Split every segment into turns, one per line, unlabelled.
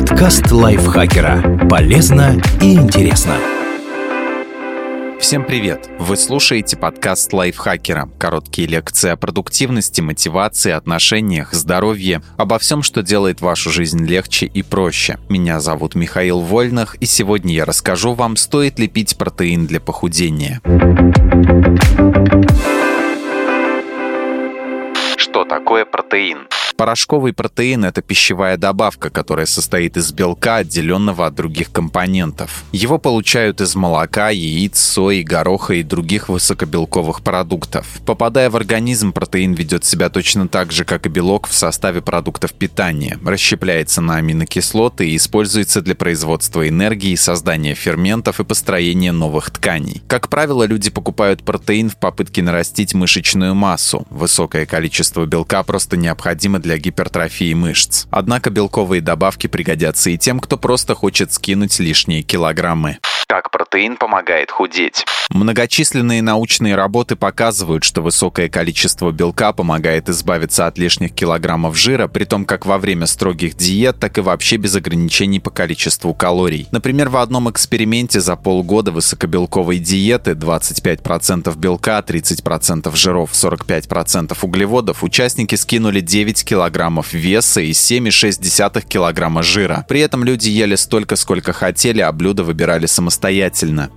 Подкаст лайфхакера. Полезно и интересно.
Всем привет! Вы слушаете подкаст лайфхакера. Короткие лекции о продуктивности, мотивации, отношениях, здоровье, обо всем, что делает вашу жизнь легче и проще. Меня зовут Михаил Вольных, и сегодня я расскажу вам, стоит ли пить протеин для похудения. Такое протеин? Порошковый протеин – это пищевая добавка, которая состоит из белка, отделенного от других компонентов. Его получают из молока, яиц, сои, гороха и других высокобелковых продуктов. Попадая в организм, протеин ведет себя точно так же, как и белок в составе продуктов питания, расщепляется на аминокислоты и используется для производства энергии, создания ферментов и построения новых тканей. Как правило, люди покупают протеин в попытке нарастить мышечную массу. Высокое количество белка просто необходимо для для гипертрофии мышц. Однако белковые добавки пригодятся и тем, кто просто хочет скинуть лишние килограммы. Как протеин помогает худеть? Многочисленные научные работы показывают, что высокое количество белка помогает избавиться от лишних килограммов жира, при том как во время строгих диет, так и вообще без ограничений по количеству калорий. Например, в одном эксперименте за полгода высокобелковой диеты 25% белка, 30% жиров, 45% углеводов участники скинули 9 килограммов веса и 7,6 килограмма жира. При этом люди ели столько, сколько хотели, а блюда выбирали самостоятельно.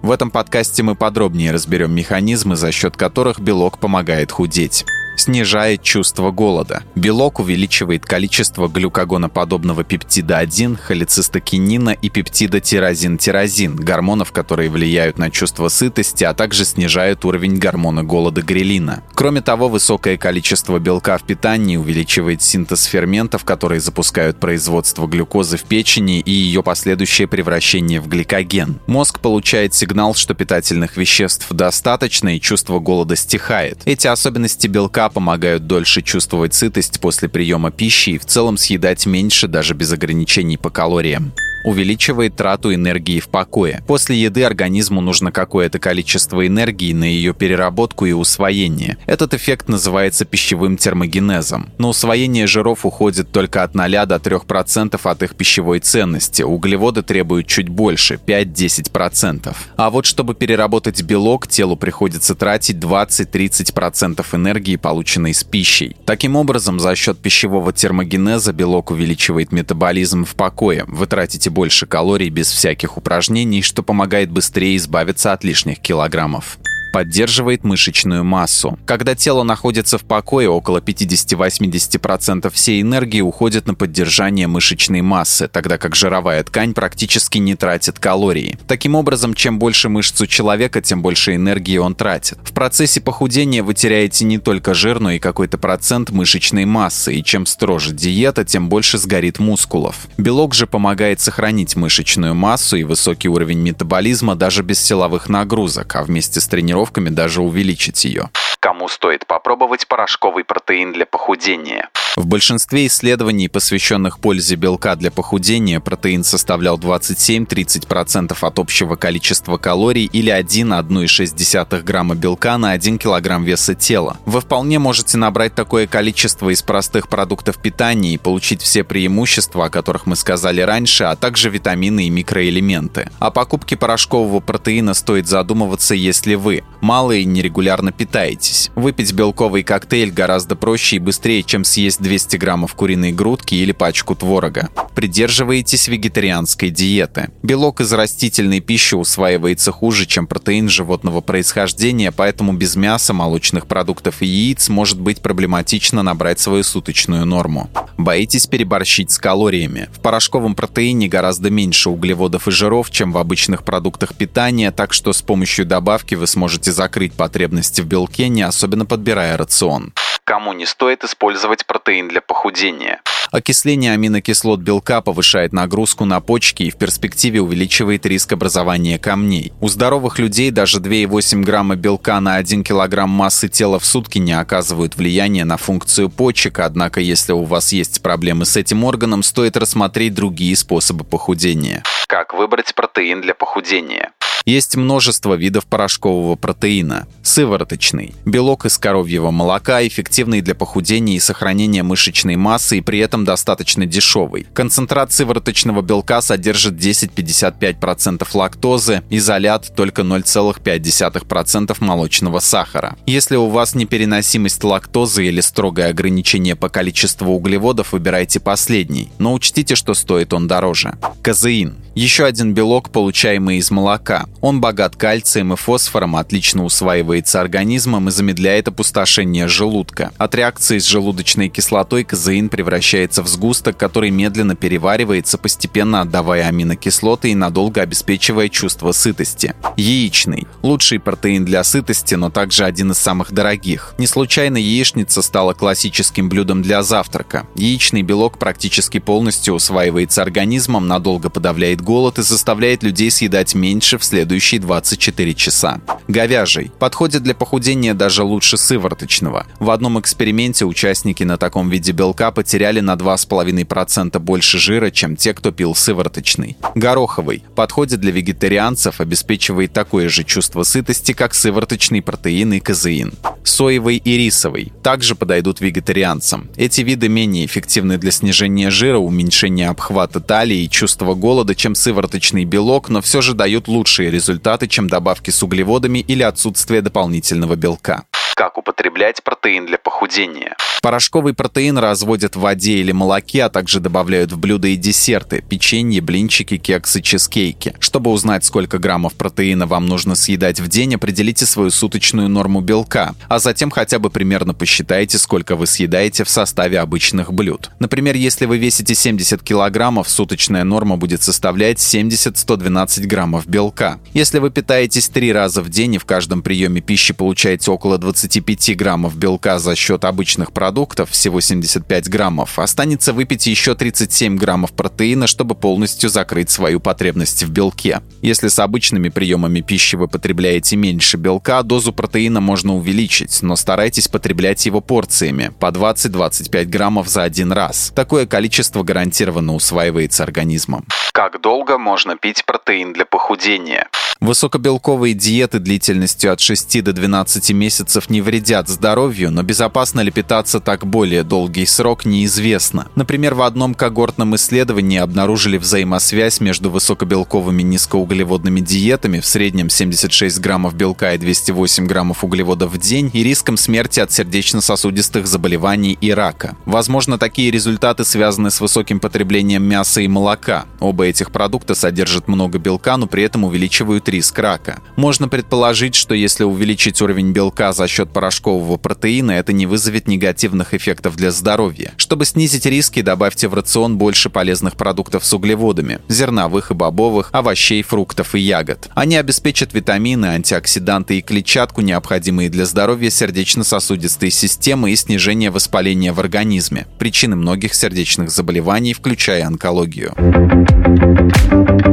В этом подкасте мы подробнее разберем механизмы, за счет которых белок помогает худеть снижает чувство голода. Белок увеличивает количество глюкогоноподобного пептида 1, холецистокинина и пептида тирозин-тирозин, гормонов, которые влияют на чувство сытости, а также снижают уровень гормона голода грелина. Кроме того, высокое количество белка в питании увеличивает синтез ферментов, которые запускают производство глюкозы в печени и ее последующее превращение в гликоген. Мозг получает сигнал, что питательных веществ достаточно и чувство голода стихает. Эти особенности белка белка помогают дольше чувствовать сытость после приема пищи и в целом съедать меньше даже без ограничений по калориям увеличивает трату энергии в покое. После еды организму нужно какое-то количество энергии на ее переработку и усвоение. Этот эффект называется пищевым термогенезом. На усвоение жиров уходит только от 0 до 3% от их пищевой ценности. Углеводы требуют чуть больше – 5-10%. А вот чтобы переработать белок, телу приходится тратить 20-30% энергии, полученной с пищей. Таким образом, за счет пищевого термогенеза белок увеличивает метаболизм в покое. Вы тратите больше калорий без всяких упражнений, что помогает быстрее избавиться от лишних килограммов поддерживает мышечную массу. Когда тело находится в покое, около 50-80% всей энергии уходит на поддержание мышечной массы, тогда как жировая ткань практически не тратит калории. Таким образом, чем больше мышц у человека, тем больше энергии он тратит. В процессе похудения вы теряете не только жир, но и какой-то процент мышечной массы, и чем строже диета, тем больше сгорит мускулов. Белок же помогает сохранить мышечную массу и высокий уровень метаболизма даже без силовых нагрузок, а вместе с тренировкой тренировками даже увеличить ее. Кому стоит попробовать порошковый протеин для похудения? В большинстве исследований, посвященных пользе белка для похудения, протеин составлял 27-30% от общего количества калорий или 1,6 грамма белка на 1 килограмм веса тела. Вы вполне можете набрать такое количество из простых продуктов питания и получить все преимущества, о которых мы сказали раньше, а также витамины и микроэлементы. О покупке порошкового протеина стоит задумываться, если вы мало и нерегулярно питаетесь. Выпить белковый коктейль гораздо проще и быстрее, чем съесть 200 граммов куриной грудки или пачку творога. Придерживаетесь вегетарианской диеты. Белок из растительной пищи усваивается хуже, чем протеин животного происхождения, поэтому без мяса, молочных продуктов и яиц может быть проблематично набрать свою суточную норму. Боитесь переборщить с калориями. В порошковом протеине гораздо меньше углеводов и жиров, чем в обычных продуктах питания, так что с помощью добавки вы сможете закрыть потребности в белке, не особенно подбирая рацион кому не стоит использовать протеин для похудения. Окисление аминокислот белка повышает нагрузку на почки и в перспективе увеличивает риск образования камней. У здоровых людей даже 2,8 грамма белка на 1 килограмм массы тела в сутки не оказывают влияния на функцию почек, однако если у вас есть проблемы с этим органом, стоит рассмотреть другие способы похудения. Как выбрать протеин для похудения? Есть множество видов порошкового протеина. Сывороточный. Белок из коровьего молока, эффективный для похудения и сохранения мышечной массы и при этом достаточно дешевый. Концентрат сывороточного белка содержит 10-55% лактозы, изолят только 0,5% молочного сахара. Если у вас непереносимость лактозы или строгое ограничение по количеству углеводов, выбирайте последний, но учтите, что стоит он дороже. Казеин. Еще один белок, получаемый из молока. Он богат кальцием и фосфором, отлично усваивается организмом и замедляет опустошение желудка. От реакции с желудочной кислотой казеин превращается в сгусток, который медленно переваривается, постепенно отдавая аминокислоты и надолго обеспечивая чувство сытости. Яичный. Лучший протеин для сытости, но также один из самых дорогих. Не случайно яичница стала классическим блюдом для завтрака. Яичный белок практически полностью усваивается организмом, надолго подавляет голод и заставляет людей съедать меньше в следующие 24 часа. Говяжий. Подходит для похудения даже лучше сывороточного. В одном эксперименте участники на таком виде белка потеряли на 2,5% больше жира, чем те, кто пил сывороточный. Гороховый. Подходит для вегетарианцев, обеспечивает такое же чувство сытости, как сывороточный протеин и казеин. Соевый и рисовый. Также подойдут вегетарианцам. Эти виды менее эффективны для снижения жира, уменьшения обхвата талии и чувства голода, чем сывороточный белок, но все же дают лучшие результаты, чем добавки с углеводами или отсутствие дополнительного белка. Как употреблять протеин для похудения? Порошковый протеин разводят в воде или молоке, а также добавляют в блюда и десерты – печенье, блинчики, кексы, чизкейки. Чтобы узнать, сколько граммов протеина вам нужно съедать в день, определите свою суточную норму белка, а затем хотя бы примерно посчитайте, сколько вы съедаете в составе обычных блюд. Например, если вы весите 70 килограммов, суточная норма будет составлять 70-112 граммов белка. Если вы питаетесь три раза в день и в каждом приеме пищи получаете около 20 25 граммов белка за счет обычных продуктов, всего 75 граммов, останется выпить еще 37 граммов протеина, чтобы полностью закрыть свою потребность в белке. Если с обычными приемами пищи вы потребляете меньше белка, дозу протеина можно увеличить, но старайтесь потреблять его порциями, по 20-25 граммов за один раз. Такое количество гарантированно усваивается организмом. Как долго можно пить протеин для похудения? Высокобелковые диеты длительностью от 6 до 12 месяцев не вредят здоровью, но безопасно ли питаться так более долгий срок неизвестно. Например, в одном когортном исследовании обнаружили взаимосвязь между высокобелковыми низкоуглеводными диетами в среднем 76 граммов белка и 208 граммов углеводов в день и риском смерти от сердечно-сосудистых заболеваний и рака. Возможно, такие результаты связаны с высоким потреблением мяса и молока. Оба этих продукта содержат много белка, но при этом увеличивают риск рака. Можно предположить, что если увеличить уровень белка за счет порошкового протеина, это не вызовет негативных эффектов для здоровья. Чтобы снизить риски, добавьте в рацион больше полезных продуктов с углеводами – зерновых и бобовых, овощей, фруктов и ягод. Они обеспечат витамины, антиоксиданты и клетчатку, необходимые для здоровья сердечно-сосудистой системы и снижения воспаления в организме, причины многих сердечных заболеваний, включая онкологию. Thank you.